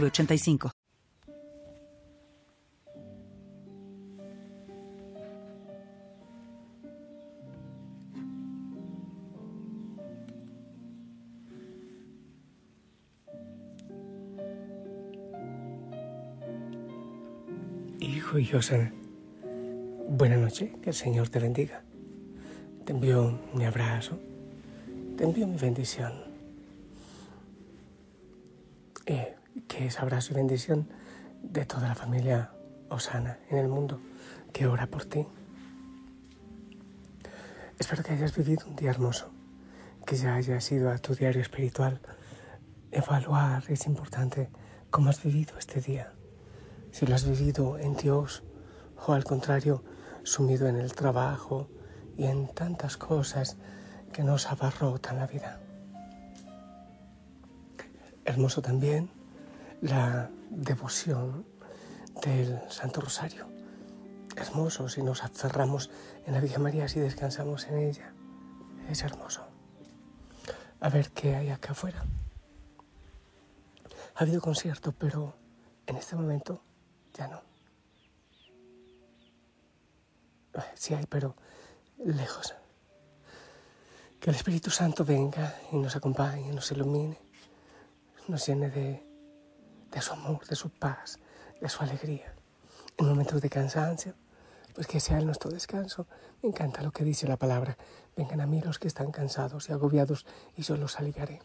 906985. Hijo y José, buena noche, que el Señor te bendiga. Te envío mi abrazo, te envío mi bendición. Eh, que es abrazo y bendición de toda la familia Osana en el mundo que ora por ti. Espero que hayas vivido un día hermoso, que ya hayas ido a tu diario espiritual. Evaluar es importante cómo has vivido este día. Si lo has vivido en Dios o al contrario, sumido en el trabajo y en tantas cosas que nos abarrotan la vida. Hermoso también la devoción del Santo Rosario. Hermoso si nos aferramos en la Virgen María, si descansamos en ella. Es hermoso. A ver qué hay acá afuera. Ha habido concierto, pero en este momento ya no. Sí hay, pero lejos. Que el Espíritu Santo venga y nos acompañe, nos ilumine, nos llene de, de su amor, de su paz, de su alegría. En momentos de cansancio, pues que sea nuestro descanso. Me encanta lo que dice la palabra. Vengan a mí los que están cansados y agobiados y yo los aliviaré.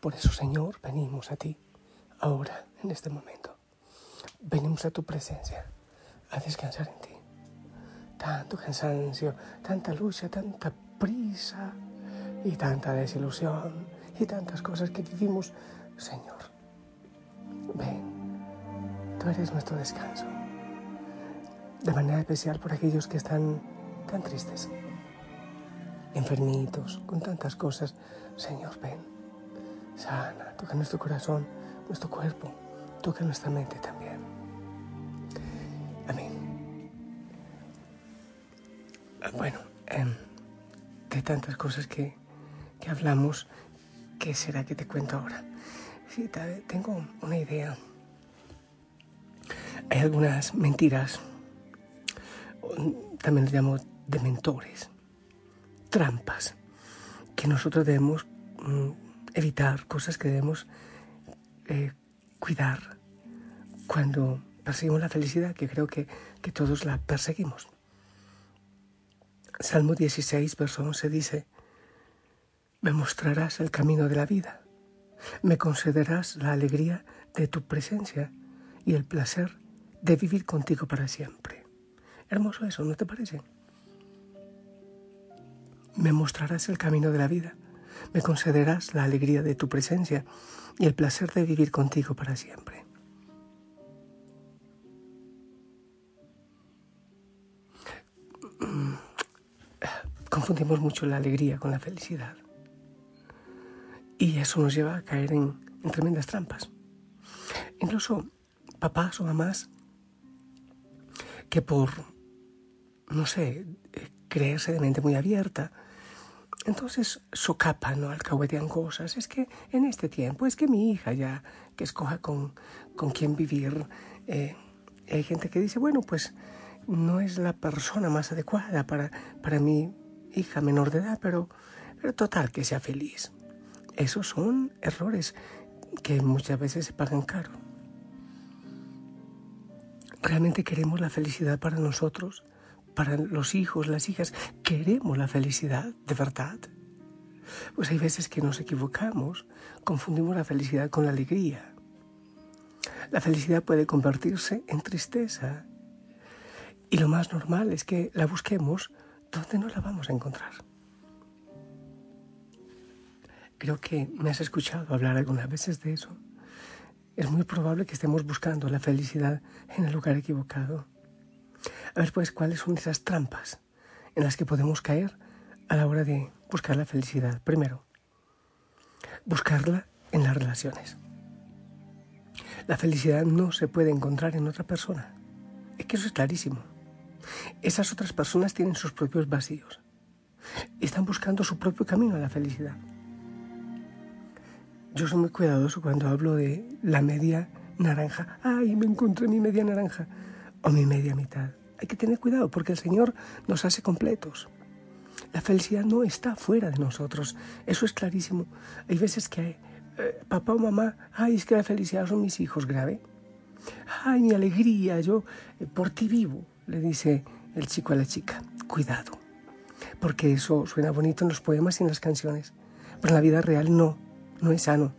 Por eso, Señor, venimos a ti, ahora, en este momento. Venimos a tu presencia, a descansar en ti. Tanto cansancio, tanta lucha, tanta prisa y tanta desilusión y tantas cosas que vivimos. Señor, ven, tú eres nuestro descanso. De manera especial por aquellos que están tan tristes, enfermitos, con tantas cosas. Señor, ven, sana, toca nuestro corazón, nuestro cuerpo, toca nuestra mente también. Amén. Bueno, em, de tantas cosas que, que hablamos, ¿qué será que te cuento ahora? Sí, tengo una idea. Hay algunas mentiras, también le llamo de mentores, trampas, que nosotros debemos mm, evitar, cosas que debemos eh, cuidar cuando perseguimos la felicidad, que creo que, que todos la perseguimos. Salmo 16, verso 11 dice, me mostrarás el camino de la vida, me concederás la alegría de tu presencia y el placer de vivir contigo para siempre. Hermoso eso, ¿no te parece? Me mostrarás el camino de la vida, me concederás la alegría de tu presencia y el placer de vivir contigo para siempre. confundimos mucho la alegría con la felicidad. Y eso nos lleva a caer en, tremendas trampas. Incluso papás o mamás que por, no sé, creerse de mente muy abierta, entonces socapan, ¿no? alcahuetean cosas. Es que en este tiempo, es que mi hija ya, que escoja con, con quién vivir. Eh, hay gente que dice, bueno, pues no es la persona más adecuada para, para mí hija menor de edad, pero, pero total, que sea feliz. Esos son errores que muchas veces se pagan caro. ¿Realmente queremos la felicidad para nosotros? Para los hijos, las hijas, ¿queremos la felicidad de verdad? Pues hay veces que nos equivocamos, confundimos la felicidad con la alegría. La felicidad puede convertirse en tristeza. Y lo más normal es que la busquemos ¿dónde no la vamos a encontrar? Creo que me has escuchado hablar algunas veces de eso. es muy probable que estemos buscando la felicidad en el lugar equivocado. A ver, pues, ¿cuáles son esas trampas en las que podemos caer a la hora de buscar la felicidad? Primero, buscarla en las relaciones. La felicidad no se puede encontrar en otra persona. Es que eso es clarísimo. Esas otras personas tienen sus propios vacíos. Están buscando su propio camino a la felicidad. Yo soy muy cuidadoso cuando hablo de la media naranja. ¡Ay, me encontré mi media naranja! O mi media mitad. Hay que tener cuidado porque el Señor nos hace completos. La felicidad no está fuera de nosotros. Eso es clarísimo. Hay veces que eh, papá o mamá, ay, es que la felicidad son mis hijos, grave. Ay, mi alegría, yo eh, por ti vivo, le dice el chico a la chica. Cuidado, porque eso suena bonito en los poemas y en las canciones, pero en la vida real no, no es sano.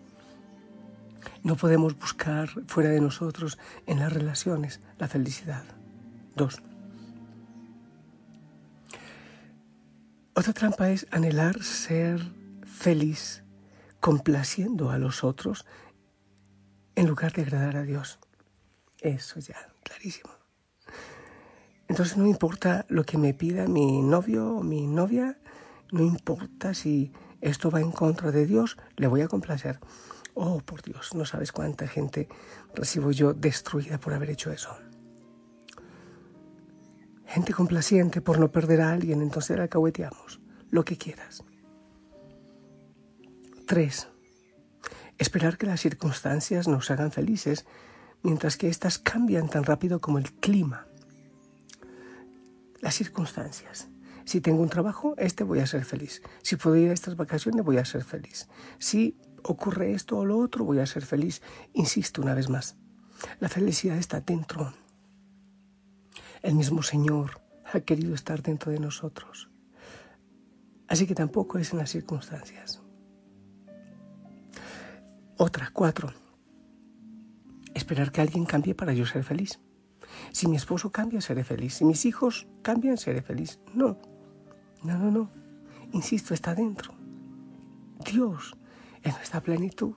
No podemos buscar fuera de nosotros en las relaciones la felicidad. Dos. Otra trampa es anhelar ser feliz complaciendo a los otros en lugar de agradar a Dios. Eso ya, clarísimo. Entonces no importa lo que me pida mi novio o mi novia, no importa si esto va en contra de Dios, le voy a complacer. Oh, por Dios, no sabes cuánta gente recibo yo destruida por haber hecho eso. Gente complaciente por no perder a alguien, entonces la alcahueteamos. Lo que quieras. Tres. Esperar que las circunstancias nos hagan felices, mientras que éstas cambian tan rápido como el clima. Las circunstancias. Si tengo un trabajo, este voy a ser feliz. Si puedo ir a estas vacaciones, voy a ser feliz. Si ocurre esto o lo otro, voy a ser feliz. Insisto una vez más, la felicidad está dentro. El mismo Señor ha querido estar dentro de nosotros. Así que tampoco es en las circunstancias. Otra, cuatro. Esperar que alguien cambie para yo ser feliz. Si mi esposo cambia, seré feliz. Si mis hijos cambian, seré feliz. No, no, no, no. Insisto, está dentro. Dios en nuestra plenitud.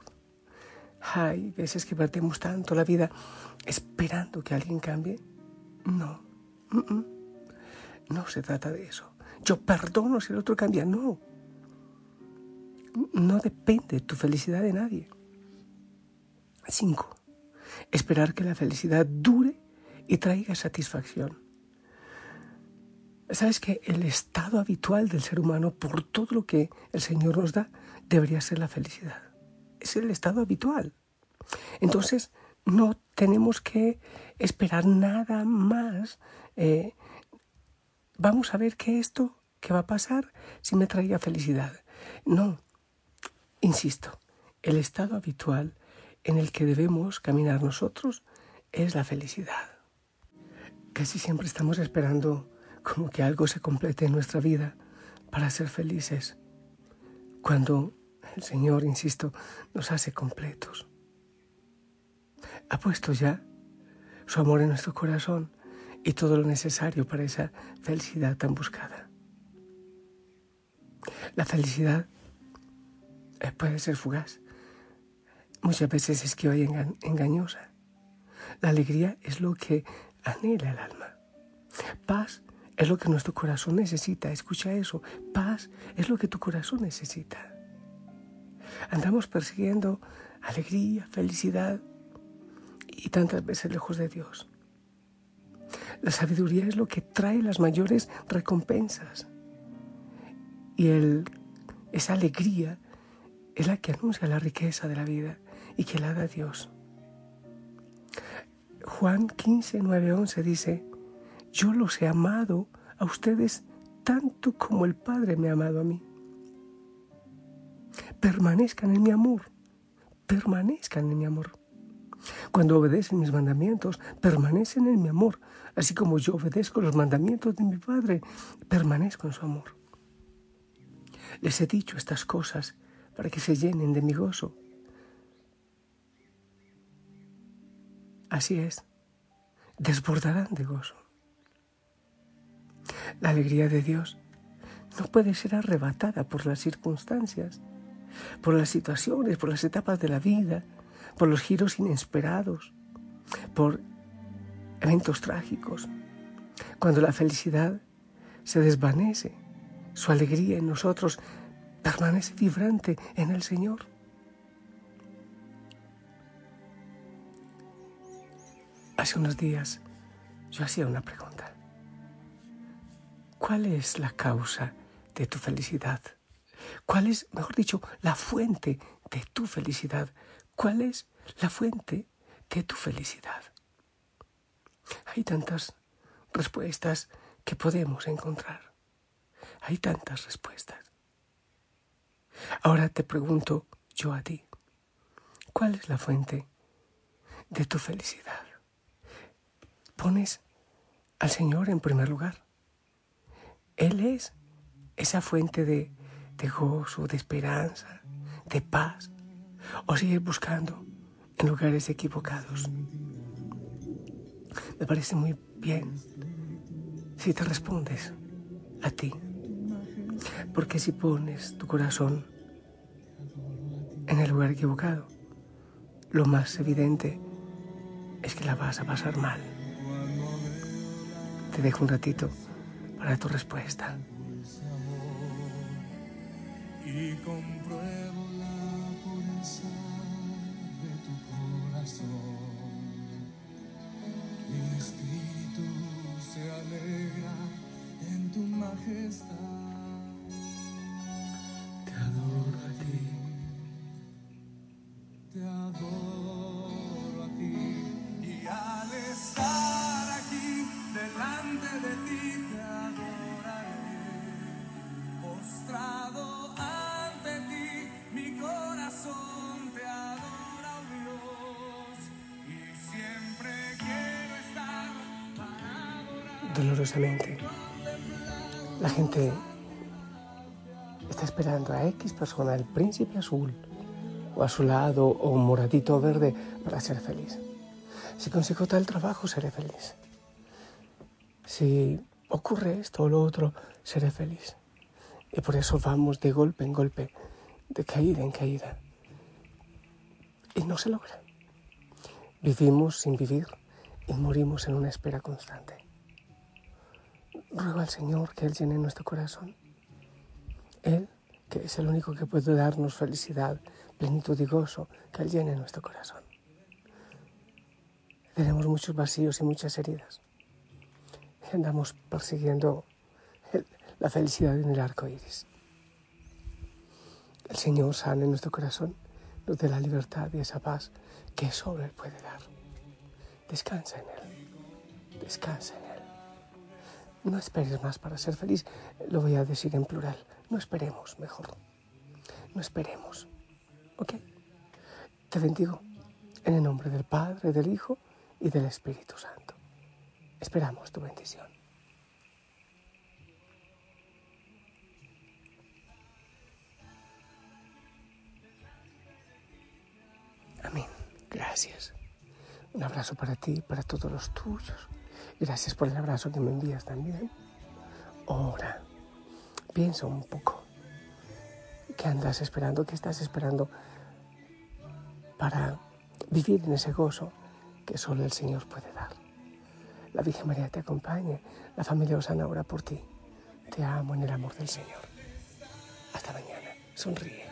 Hay veces que perdemos tanto la vida esperando que alguien cambie. No, no se trata de eso. Yo perdono si el otro cambia. No. No depende tu felicidad de nadie. Cinco, esperar que la felicidad dure y traiga satisfacción. Sabes que el estado habitual del ser humano, por todo lo que el Señor nos da, debería ser la felicidad. Es el estado habitual. Entonces, no tenemos que esperar nada más. Eh, vamos a ver qué esto que va a pasar si me traiga felicidad. No, insisto, el estado habitual en el que debemos caminar nosotros es la felicidad. Casi siempre estamos esperando como que algo se complete en nuestra vida para ser felices, cuando el Señor, insisto, nos hace completos. Ha puesto ya su amor en nuestro corazón y todo lo necesario para esa felicidad tan buscada. La felicidad eh, puede ser fugaz, muchas veces es que hoy engañosa. La alegría es lo que anhela el alma. Paz es lo que nuestro corazón necesita. Escucha eso. Paz es lo que tu corazón necesita. Andamos persiguiendo alegría, felicidad y tantas veces lejos de Dios. La sabiduría es lo que trae las mayores recompensas. Y el, esa alegría es la que anuncia la riqueza de la vida y que la da Dios. Juan 15, 9, 11 dice, yo los he amado a ustedes tanto como el Padre me ha amado a mí. Permanezcan en mi amor, permanezcan en mi amor. Cuando obedecen mis mandamientos, permanecen en mi amor, así como yo obedezco los mandamientos de mi Padre, permanezco en su amor. Les he dicho estas cosas para que se llenen de mi gozo. Así es, desbordarán de gozo. La alegría de Dios no puede ser arrebatada por las circunstancias, por las situaciones, por las etapas de la vida, por los giros inesperados, por eventos trágicos, cuando la felicidad se desvanece, su alegría en nosotros permanece vibrante en el Señor. Hace unos días yo hacía una pregunta. ¿Cuál es la causa de tu felicidad? ¿Cuál es, mejor dicho, la fuente de tu felicidad? ¿Cuál es la fuente de tu felicidad? Hay tantas respuestas que podemos encontrar. Hay tantas respuestas. Ahora te pregunto yo a ti, ¿cuál es la fuente de tu felicidad? ¿Pones al Señor en primer lugar? Él es esa fuente de, gozo, de esperanza, de paz. ¿O sigues buscando en lugares equivocados? Me parece muy bien si te respondes a ti. Porque si pones tu corazón en el lugar equivocado, lo más evidente es que la vas a pasar mal. Te dejo un ratito para tu respuesta. Y compruebo la pureza de tu corazón. Mi espíritu se alegra en tu majestad. Dolorosamente, la gente está esperando a X persona, el príncipe azul, o azulado, o moradito verde, para ser feliz. Si consigo tal trabajo, seré feliz. Si ocurre esto o lo otro, seré feliz. Y por eso vamos de golpe en golpe, de caída en caída. Y no se logra. Vivimos sin vivir y morimos en una espera constante. Ruego al Señor que Él llene nuestro corazón. Él, que es el único que puede darnos felicidad, plenitud y gozo, que Él llene nuestro corazón. Tenemos muchos vacíos y muchas heridas. Andamos persiguiendo la felicidad en el arco iris. El Señor sane nuestro corazón, nos dé la libertad y esa paz que solo Él puede dar. Descansa en Él. Descansa en Él. No esperes más para ser feliz. Lo voy a decir en plural. No esperemos, mejor. No esperemos. ¿Ok? Te bendigo en el nombre del Padre, del Hijo y del Espíritu Santo. Esperamos tu bendición. Amén. Gracias. Un abrazo para ti y para todos los tuyos. Gracias por el abrazo que me envías también. Ahora, piensa un poco. ¿Qué andas esperando? ¿Qué estás esperando para vivir en ese gozo que solo el Señor puede dar? La Virgen María te acompañe. La familia Osana ora por ti. Te amo en el amor del Señor. Hasta mañana. Sonríe.